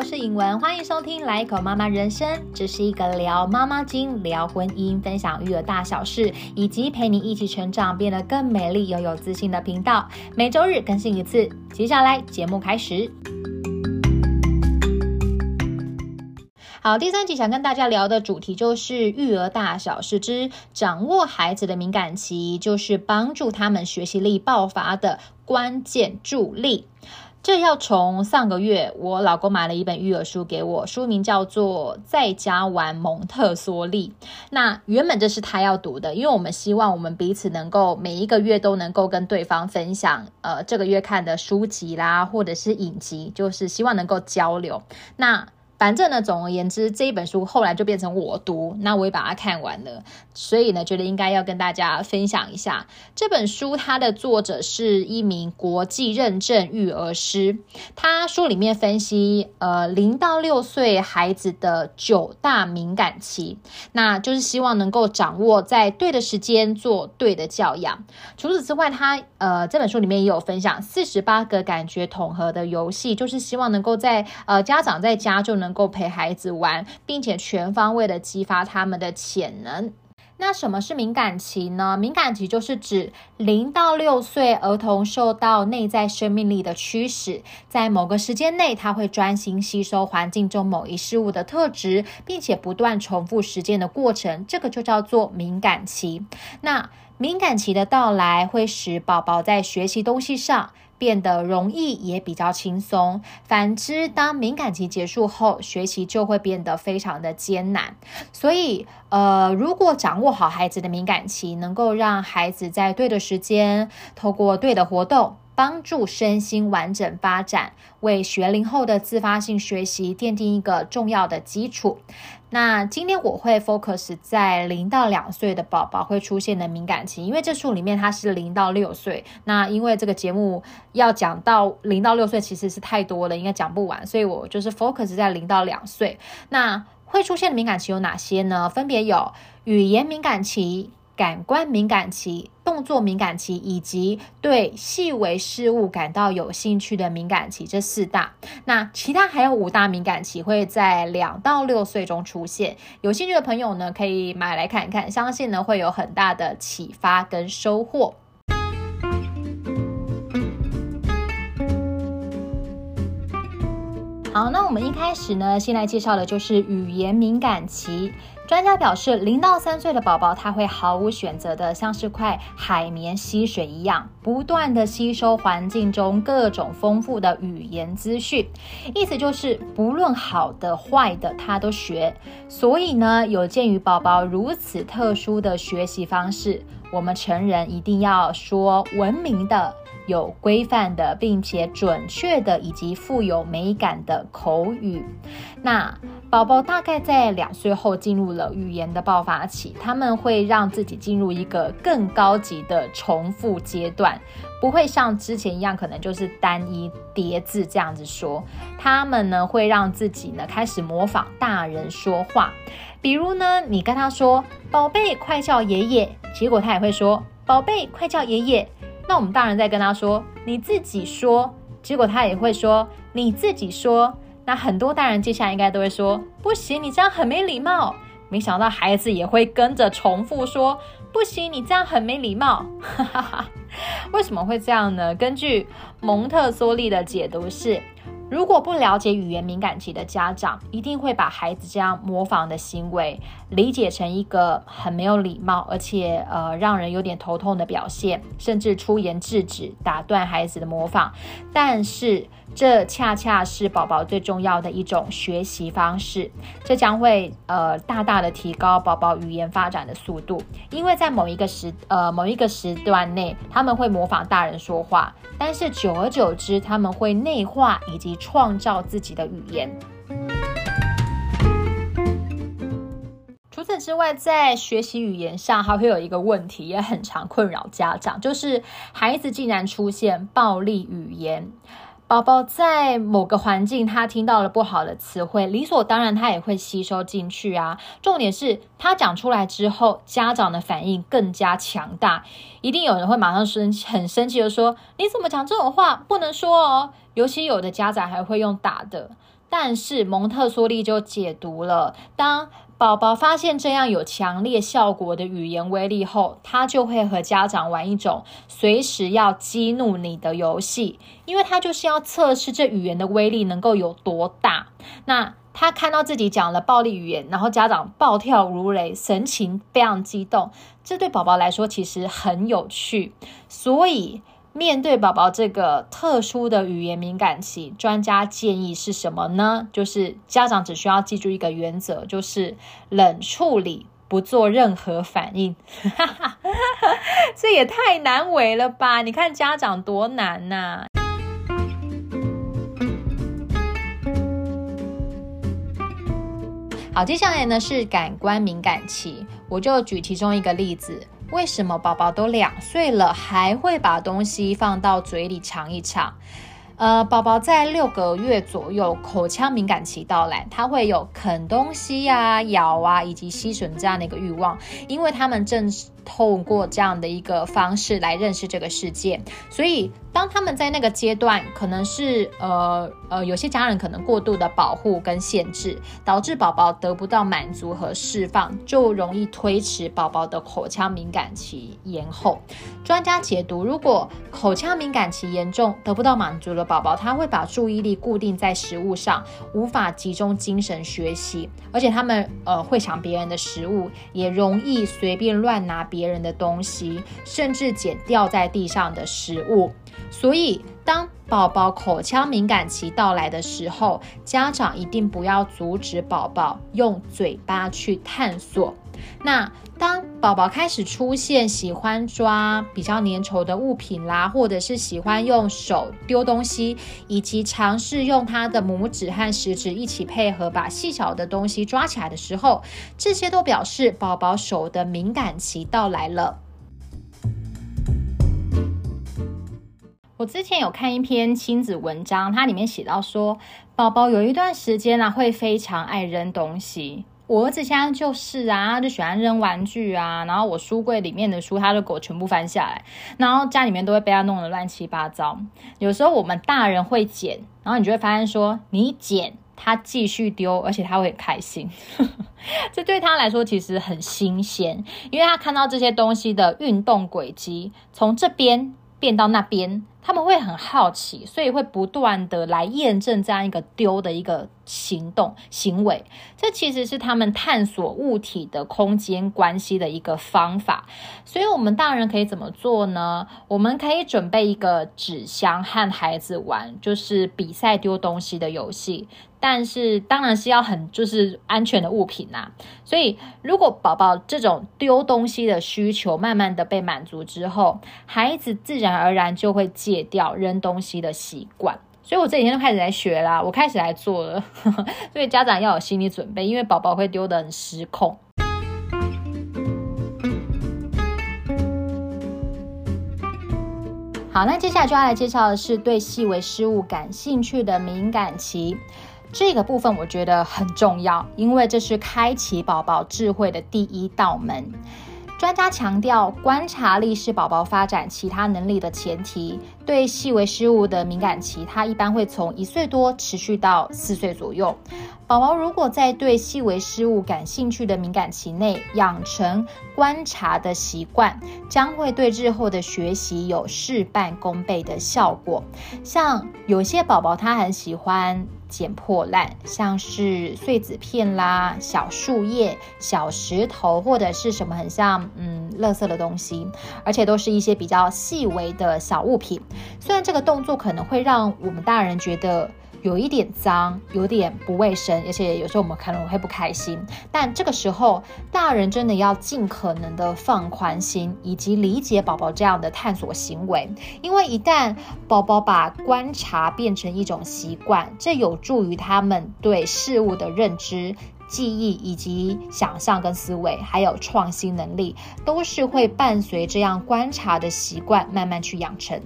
我是颖文，欢迎收听《来一口妈妈人生》，这是一个聊妈妈经、聊婚姻、分享育儿大小事，以及陪你一起成长，变得更美丽又有自信的频道。每周日更新一次。接下来节目开始。好，第三集想跟大家聊的主题就是育儿大小事之掌握孩子的敏感期，就是帮助他们学习力爆发的关键助力。这要从上个月，我老公买了一本育儿书给我，书名叫做《在家玩蒙特梭利》。那原本这是他要读的，因为我们希望我们彼此能够每一个月都能够跟对方分享，呃，这个月看的书籍啦，或者是影集，就是希望能够交流。那反正呢，总而言之，这一本书后来就变成我读，那我也把它看完了，所以呢，觉得应该要跟大家分享一下这本书。它的作者是一名国际认证育儿师，他书里面分析，呃，零到六岁孩子的九大敏感期，那就是希望能够掌握在对的时间做对的教养。除此之外，他呃这本书里面也有分享四十八个感觉统合的游戏，就是希望能够在呃家长在家就能。能够陪孩子玩，并且全方位的激发他们的潜能。那什么是敏感期呢？敏感期就是指零到六岁儿童受到内在生命力的驱使，在某个时间内，他会专心吸收环境中某一事物的特质，并且不断重复实践的过程，这个就叫做敏感期。那敏感期的到来会使宝宝在学习东西上。变得容易也比较轻松。反之，当敏感期结束后，学习就会变得非常的艰难。所以，呃，如果掌握好孩子的敏感期，能够让孩子在对的时间，透过对的活动。帮助身心完整发展，为学龄后的自发性学习奠定一个重要的基础。那今天我会 focus 在零到两岁的宝宝会出现的敏感期，因为这书里面它是零到六岁。那因为这个节目要讲到零到六岁其实是太多了，应该讲不完，所以我就是 focus 在零到两岁。那会出现的敏感期有哪些呢？分别有语言敏感期。感官敏感期、动作敏感期以及对细微事物感到有兴趣的敏感期，这四大。那其他还有五大敏感期会在两到六岁中出现。有兴趣的朋友呢，可以买来看一看，相信呢会有很大的启发跟收获。好，那我们一开始呢，先来介绍的就是语言敏感期。专家表示，零到三岁的宝宝他会毫无选择的，像是块海绵吸水一样，不断的吸收环境中各种丰富的语言资讯。意思就是，不论好的坏的，他都学。所以呢，有鉴于宝宝如此特殊的学习方式，我们成人一定要说文明的。有规范的，并且准确的，以及富有美感的口语。那宝宝大概在两岁后进入了语言的爆发期，他们会让自己进入一个更高级的重复阶段，不会像之前一样，可能就是单一叠字这样子说。他们呢会让自己呢开始模仿大人说话，比如呢，你跟他说“宝贝，快叫爷爷”，结果他也会说“宝贝，快叫爷爷”。那我们大人在跟他说：“你自己说。”结果他也会说：“你自己说。”那很多大人接下来应该都会说：“不行，你这样很没礼貌。”没想到孩子也会跟着重复说：“不行，你这样很没礼貌。”哈哈哈，为什么会这样呢？根据蒙特梭利的解读是。如果不了解语言敏感期的家长，一定会把孩子这样模仿的行为理解成一个很没有礼貌，而且呃让人有点头痛的表现，甚至出言制止、打断孩子的模仿。但是。这恰恰是宝宝最重要的一种学习方式，这将会呃大大的提高宝宝语言发展的速度，因为在某一个时呃某一个时段内，他们会模仿大人说话，但是久而久之，他们会内化以及创造自己的语言。除此之外，在学习语言上还会有一个问题，也很常困扰家长，就是孩子竟然出现暴力语言。宝宝在某个环境，他听到了不好的词汇，理所当然他也会吸收进去啊。重点是他讲出来之后，家长的反应更加强大，一定有人会马上生很生气的说：“你怎么讲这种话？不能说哦！”尤其有的家长还会用打的。但是蒙特梭利就解读了，当宝宝发现这样有强烈效果的语言威力后，他就会和家长玩一种随时要激怒你的游戏，因为他就是要测试这语言的威力能够有多大。那他看到自己讲了暴力语言，然后家长暴跳如雷，神情非常激动，这对宝宝来说其实很有趣。所以。面对宝宝这个特殊的语言敏感期，专家建议是什么呢？就是家长只需要记住一个原则，就是冷处理，不做任何反应。这也太难为了吧？你看家长多难呐！好，接下来呢是感官敏感期，我就举其中一个例子。为什么宝宝都两岁了，还会把东西放到嘴里尝一尝？呃，宝宝在六个月左右，口腔敏感期到来，他会有啃东西呀、咬啊，以及吸吮这样的一个欲望，因为他们正透过这样的一个方式来认识这个世界，所以。当他们在那个阶段，可能是呃呃，有些家人可能过度的保护跟限制，导致宝宝得不到满足和释放，就容易推迟宝宝的口腔敏感期延后。专家解读，如果口腔敏感期严重，得不到满足的宝宝，他会把注意力固定在食物上，无法集中精神学习，而且他们呃会抢别人的食物，也容易随便乱拿别别人的东西，甚至捡掉在地上的食物。所以，当宝宝口腔敏感期到来的时候，家长一定不要阻止宝宝用嘴巴去探索。那当宝宝开始出现喜欢抓比较粘稠的物品啦，或者是喜欢用手丢东西，以及尝试用他的拇指和食指一起配合把细小的东西抓起来的时候，这些都表示宝宝手的敏感期到来了。我之前有看一篇亲子文章，它里面写到说，宝宝有一段时间呢会非常爱扔东西。我儿子现在就是啊，就喜欢扔玩具啊，然后我书柜里面的书，他的狗全部翻下来，然后家里面都会被他弄得乱七八糟。有时候我们大人会捡，然后你就会发现说，你捡他继续丢，而且他会很开心。这对他来说其实很新鲜，因为他看到这些东西的运动轨迹，从这边变到那边。他们会很好奇，所以会不断的来验证这样一个丢的一个行动行为。这其实是他们探索物体的空间关系的一个方法。所以，我们大人可以怎么做呢？我们可以准备一个纸箱和孩子玩，就是比赛丢东西的游戏。但是当然是要很就是安全的物品呐，所以如果宝宝这种丢东西的需求慢慢的被满足之后，孩子自然而然就会戒掉扔东西的习惯。所以我这几天就开始来学啦，我开始来做了，所以家长要有心理准备，因为宝宝会丢的很失控。好，那接下来就要来介绍的是对细微事物感兴趣的敏感期。这个部分我觉得很重要，因为这是开启宝宝智慧的第一道门。专家强调，观察力是宝宝发展其他能力的前提。对细微事物的敏感期，它一般会从一岁多持续到四岁左右。宝宝如果在对细微事物感兴趣的敏感期内养成观察的习惯，将会对日后的学习有事半功倍的效果。像有些宝宝，他很喜欢。捡破烂，像是碎纸片啦、小树叶、小石头，或者是什么很像嗯，垃圾的东西，而且都是一些比较细微的小物品。虽然这个动作可能会让我们大人觉得。有一点脏，有点不卫生，而且有时候我们可能会不开心。但这个时候，大人真的要尽可能的放宽心，以及理解宝宝这样的探索行为。因为一旦宝宝把观察变成一种习惯，这有助于他们对事物的认知、记忆以及想象跟思维，还有创新能力，都是会伴随这样观察的习惯慢慢去养成。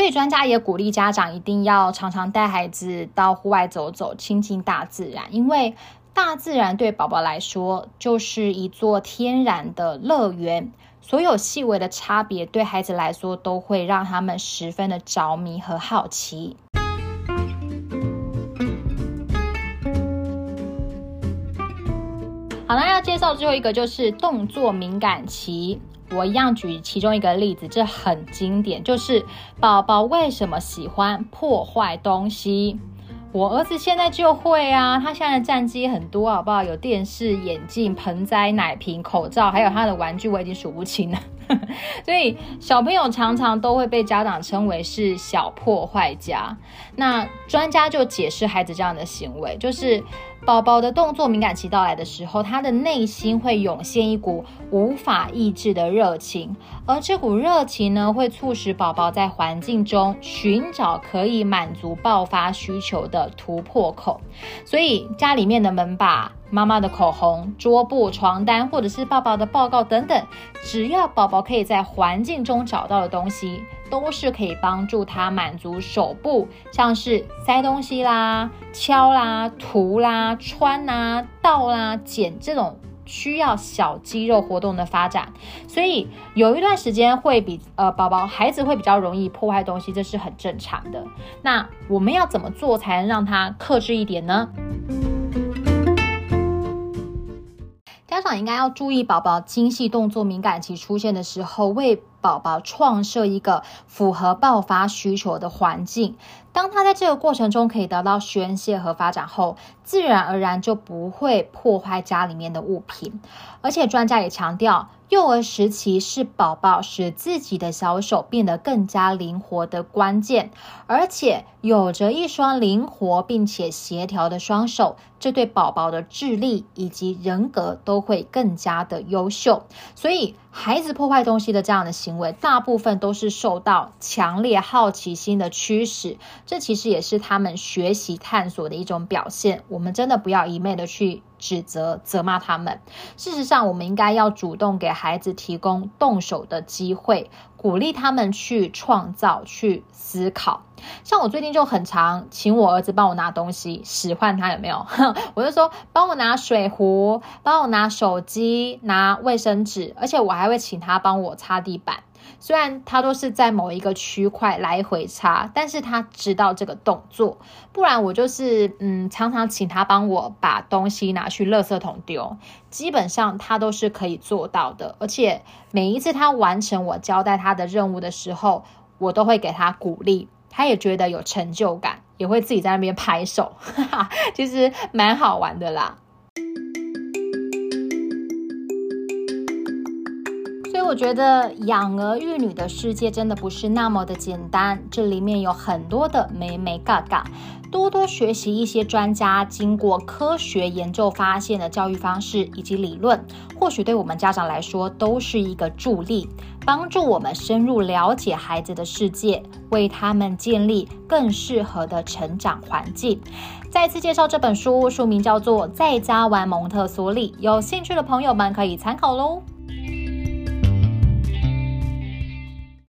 所以专家也鼓励家长一定要常常带孩子到户外走走，亲近大自然，因为大自然对宝宝来说就是一座天然的乐园。所有细微的差别对孩子来说都会让他们十分的着迷和好奇。好了，要介绍最后一个就是动作敏感期。我一样举其中一个例子，这很经典，就是宝宝为什么喜欢破坏东西。我儿子现在就会啊，他现在的战机很多，好不好？有电视、眼镜、盆栽、奶瓶、口罩，还有他的玩具，我已经数不清了。所以小朋友常常都会被家长称为是小破坏家。那专家就解释孩子这样的行为，就是宝宝的动作敏感期到来的时候，他的内心会涌现一股无法抑制的热情，而这股热情呢，会促使宝宝在环境中寻找可以满足爆发需求的突破口。所以家里面的门把。妈妈的口红、桌布、床单，或者是爸爸的报告等等，只要宝宝可以在环境中找到的东西，都是可以帮助他满足手部，像是塞东西啦、敲啦、涂啦、穿啦、倒啦、剪这种需要小肌肉活动的发展。所以有一段时间会比呃宝宝孩子会比较容易破坏东西，这是很正常的。那我们要怎么做才能让他克制一点呢？家长应该要注意，宝宝精细动作敏感期出现的时候，为宝宝创设一个符合爆发需求的环境。当他在这个过程中可以得到宣泄和发展后，自然而然就不会破坏家里面的物品。而且专家也强调。幼儿时期是宝宝使自己的小手变得更加灵活的关键，而且有着一双灵活并且协调的双手，这对宝宝的智力以及人格都会更加的优秀。所以，孩子破坏东西的这样的行为，大部分都是受到强烈好奇心的驱使，这其实也是他们学习探索的一种表现。我们真的不要一昧的去。指责、责骂他们。事实上，我们应该要主动给孩子提供动手的机会，鼓励他们去创造、去思考。像我最近就很常请我儿子帮我拿东西，使唤他有没有？我就说帮我拿水壶，帮我拿手机，拿卫生纸，而且我还会请他帮我擦地板。虽然他都是在某一个区块来回擦，但是他知道这个动作，不然我就是嗯，常常请他帮我把东西拿去垃圾桶丢，基本上他都是可以做到的。而且每一次他完成我交代他的任务的时候，我都会给他鼓励，他也觉得有成就感，也会自己在那边拍手，哈哈，其实蛮好玩的啦。我觉得养儿育女的世界真的不是那么的简单，这里面有很多的美美嘎嘎。多多学习一些专家经过科学研究发现的教育方式以及理论，或许对我们家长来说都是一个助力，帮助我们深入了解孩子的世界，为他们建立更适合的成长环境。再次介绍这本书，书名叫做《在家玩蒙特梭利》，有兴趣的朋友们可以参考喽。